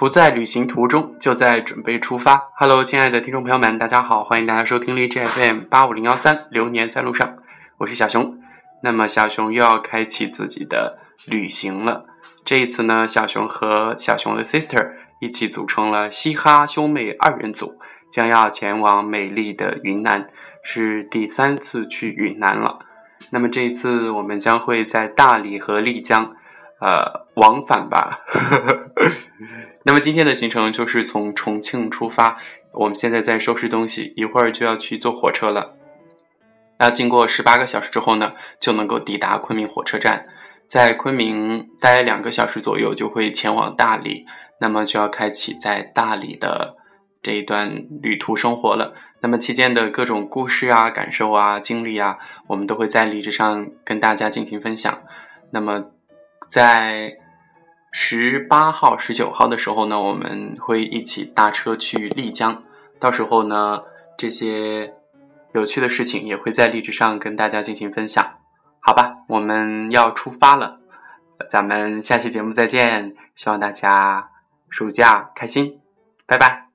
不在旅行途中，就在准备出发。Hello，亲爱的听众朋友们，大家好，欢迎大家收听荔枝 FM 八五零幺三，流年在路上，我是小熊。那么小熊又要开启自己的旅行了。这一次呢，小熊和小熊的 sister 一起组成了嘻哈兄妹二人组，将要前往美丽的云南，是第三次去云南了。那么这一次我们将会在大理和丽江，呃，往返吧。那么今天的行程就是从重庆出发，我们现在在收拾东西，一会儿就要去坐火车了。要经过十八个小时之后呢，就能够抵达昆明火车站，在昆明待两个小时左右，就会前往大理，那么就要开启在大理的这一段旅途生活了。那么期间的各种故事啊、感受啊、经历啊，我们都会在荔枝上跟大家进行分享。那么在。十八号、十九号的时候呢，我们会一起搭车去丽江。到时候呢，这些有趣的事情也会在荔枝上跟大家进行分享。好吧，我们要出发了，咱们下期节目再见。希望大家暑假开心，拜拜。